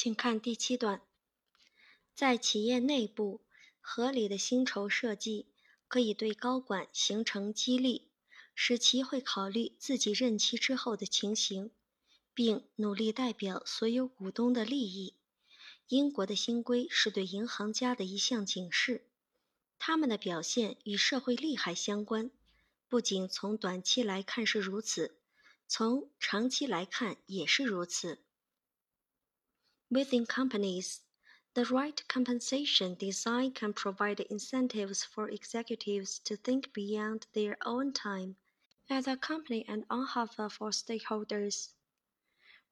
请看第七段。在企业内部，合理的薪酬设计可以对高管形成激励，使其会考虑自己任期之后的情形，并努力代表所有股东的利益。英国的新规是对银行家的一项警示，他们的表现与社会利害相关。不仅从短期来看是如此，从长期来看也是如此。Within companies, the right compensation design can provide incentives for executives to think beyond their own time as a company and on behalf of all stakeholders.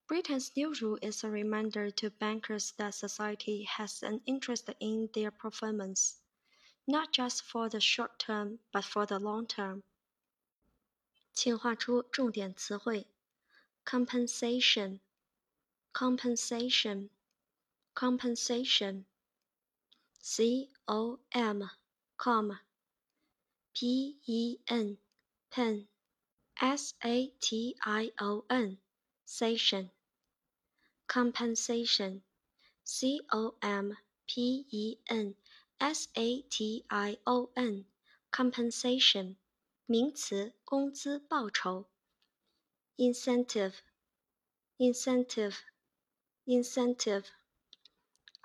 Britain's new rule is a reminder to bankers that society has an interest in their performance, not just for the short term, but for the long term. 请画出重点词汇：compensation, compensation, compensation, c o m, com, p e n, pen, s a t i o n, sation, compensation, c o m p e n s a t i o n, compensation。名词，工资、报酬。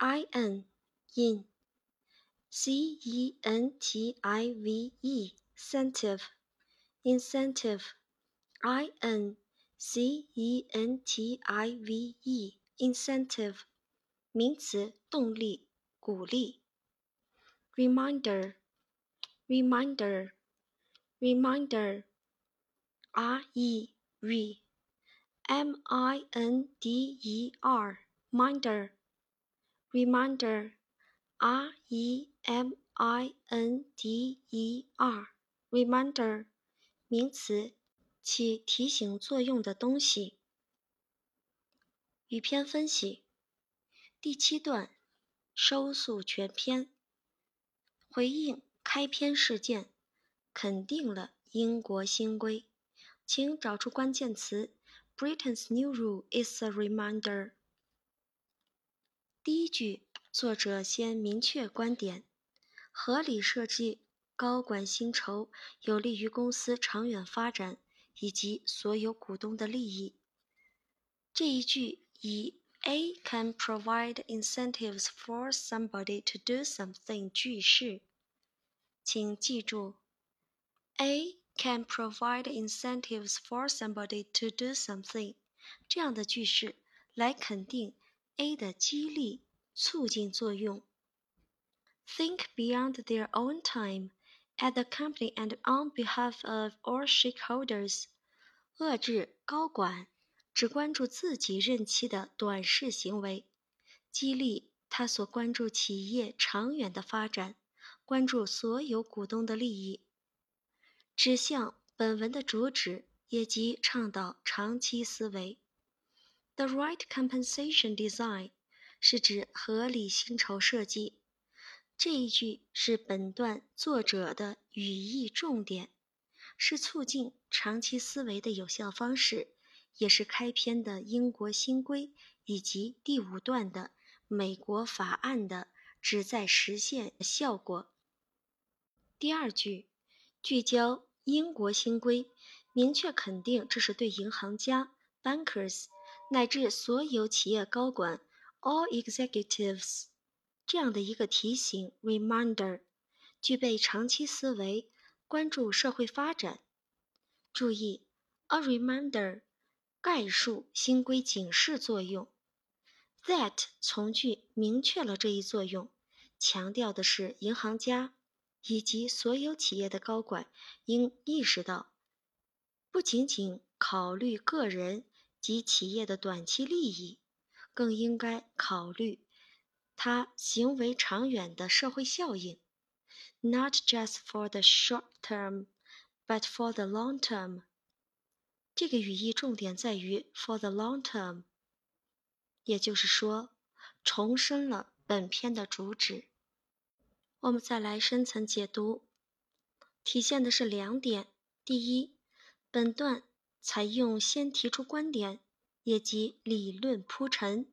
incentive，incentive，incentive，i n in，c e n t i v e，incentive，incentive，i n c e n t i v e，incentive，名词，动力、鼓励。reminder，reminder。reminder, r e r m i n d e r, reminder, reminder, r e m i n d e r, reminder, 名词，起提醒作用的东西。语篇分析，第七段，收束全篇，回应开篇事件。肯定了英国新规，请找出关键词。Britain's new rule is a reminder。第一句，作者先明确观点：合理设计高管薪酬，有利于公司长远发展以及所有股东的利益。这一句以 A can provide incentives for somebody to do something 句式，请记住。A can provide incentives for somebody to do something，这样的句式来肯定 A 的激励促进作用。Think beyond their own time at the company and on behalf of all shareholders，遏制高管只关注自己任期的短视行为，激励他所关注企业长远的发展，关注所有股东的利益。指向本文的主旨，也即倡导长期思维。The right compensation design 是指合理薪酬设计。这一句是本段作者的语义重点，是促进长期思维的有效方式，也是开篇的英国新规以及第五段的美国法案的旨在实现效果。第二句聚焦。英国新规明确肯定，这是对银行家 （bankers） 乃至所有企业高管 （all executives） 这样的一个提醒 （reminder），具备长期思维，关注社会发展。注意，a reminder 概述新规警示作用，that 从句明确了这一作用，强调的是银行家。以及所有企业的高管应意识到，不仅仅考虑个人及企业的短期利益，更应该考虑他行为长远的社会效应。Not just for the short term, but for the long term。这个语义重点在于 for the long term，也就是说，重申了本篇的主旨。我们再来深层解读，体现的是两点：第一，本段采用先提出观点，也即理论铺陈，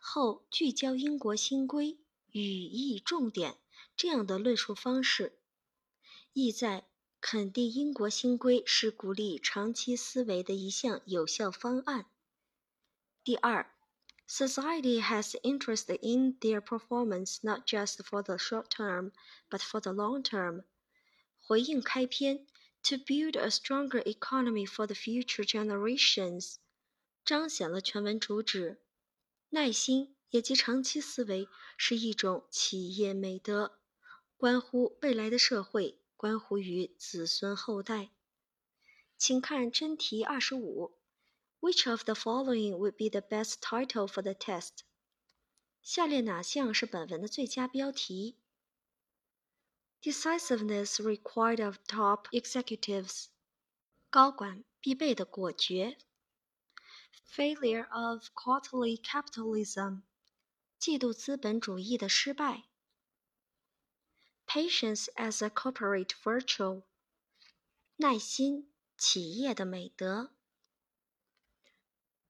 后聚焦英国新规语义重点这样的论述方式，意在肯定英国新规是鼓励长期思维的一项有效方案。第二，Society has interest in their performance not just for the short term, but for the long term。回应开篇，To build a stronger economy for the future generations，彰显了全文主旨。耐心以及长期思维是一种企业美德，关乎未来的社会，关乎于子孙后代。请看真题二十五。Which of the following would be the best title for the test？下列哪项是本文的最佳标题 ？Decisiveness required of top executives，高管必备的果决。Failure of quarterly capitalism，季度资本主义的失败。Patience as a corporate virtue，耐心，企业的美德。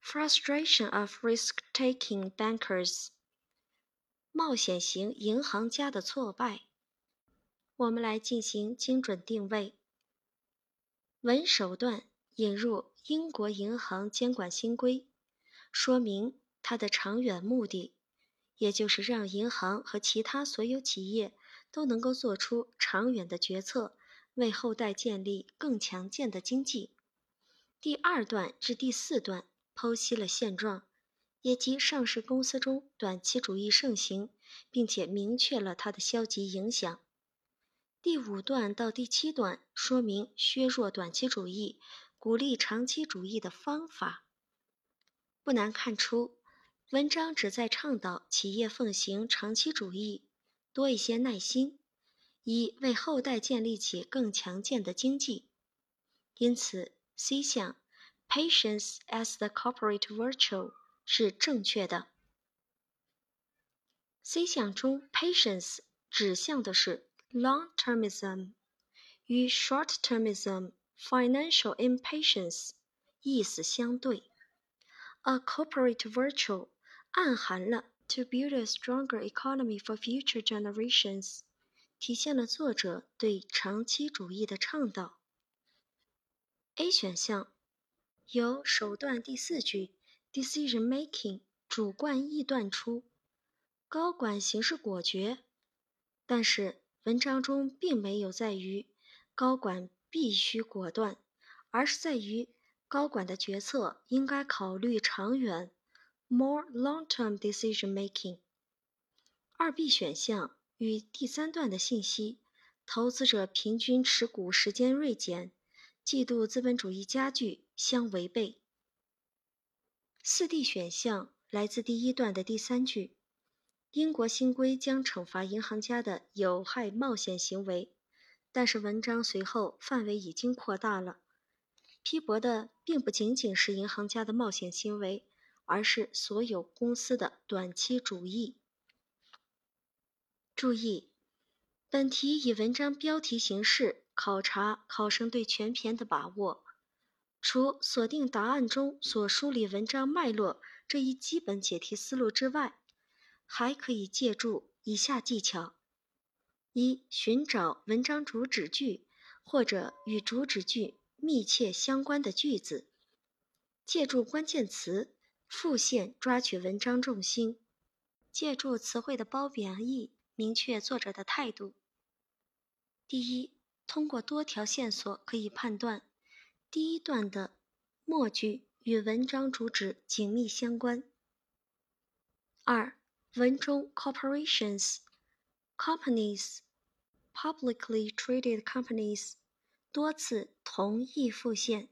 Frustration of risk-taking bankers，冒险型银行家的挫败。 我们来进行精准定位。文手段引入英国银行监管新规，说明它的长远目的，也就是让银行和其他所有企业都能够做出长远的决策，为后代建立更强健的经济。第二段至第四段。剖析了现状，也即上市公司中短期主义盛行，并且明确了它的消极影响。第五段到第七段说明削弱短期主义、鼓励长期主义的方法。不难看出，文章旨在倡导企业奉行长期主义，多一些耐心，以为后代建立起更强健的经济。因此，C 项。Patience as the corporate virtue 是正确的。C 项中，patience 指向的是 long-termism，与 short-termism financial impatience 意思相对。A corporate virtue 暗含了 to build a stronger economy for future generations，体现了作者对长期主义的倡导。A 选项。由首段第四句 decision making 主观臆断出高管行事果决，但是文章中并没有在于高管必须果断，而是在于高管的决策应该考虑长远 more long-term decision making。二 B 选项与第三段的信息，投资者平均持股时间锐减。季度资本主义加剧相违背。四 D 选项来自第一段的第三句，英国新规将惩罚银行家的有害冒险行为，但是文章随后范围已经扩大了，批驳的并不仅仅是银行家的冒险行为，而是所有公司的短期主义。注意，本题以文章标题形式。考察考生对全篇的把握，除锁定答案中所梳理文章脉络这一基本解题思路之外，还可以借助以下技巧：一、寻找文章主旨句或者与主旨句密切相关的句子，借助关键词复现抓取文章重心，借助词汇的褒贬义明确作者的态度。第一。通过多条线索可以判断，第一段的末句与文章主旨紧密相关。二，文中 corporations、companies、publicly traded companies 多次同义复现。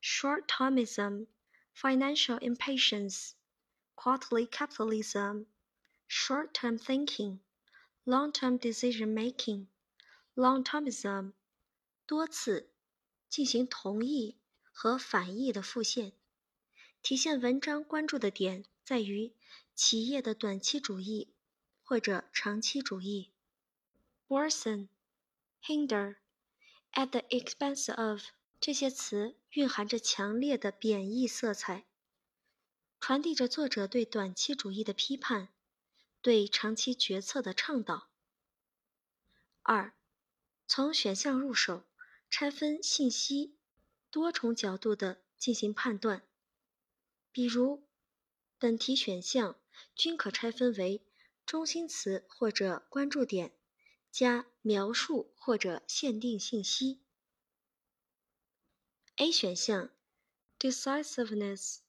short-termism、financial impatience、quarterly capitalism、short-term thinking、long-term decision-making。long-termism 多次进行同义和反义的复现， 体现文章关注的点在于企业的短期主义或者长期主义。worsen、hinder、at the expense of 这些词蕴含着强烈的贬义色彩。传递着作者对短期主义的批判，对长期决策的倡导。二，从选项入手，拆分信息，多重角度的进行判断。比如，本题选项均可拆分为中心词或者关注点加描述或者限定信息。A 选项，decisiveness。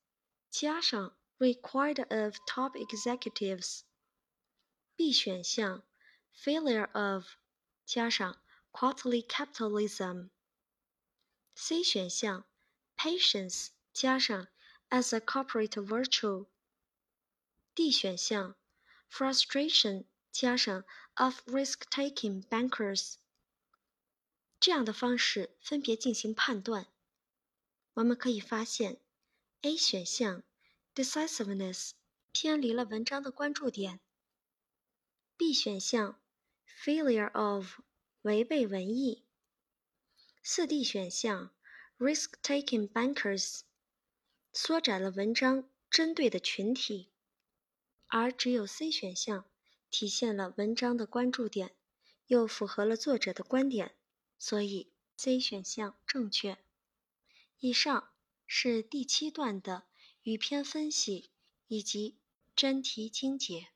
加上 required of top executives。B 选项 failure of 加上 quarterly capitalism。C 选项 patience 加上 as a corporate virtue。D 选项 frustration 加上 of risk-taking bankers。这样的方式分别进行判断，我们可以发现。A 选项 decisiveness 偏离了文章的关注点。B 选项 failure of 违背文意。四 D 选项 risk-taking bankers 缩窄了文章针对的群体，而只有 C 选项体现了文章的关注点，又符合了作者的观点，所以 C 选项正确。以上。是第七段的语篇分析以及真题精解。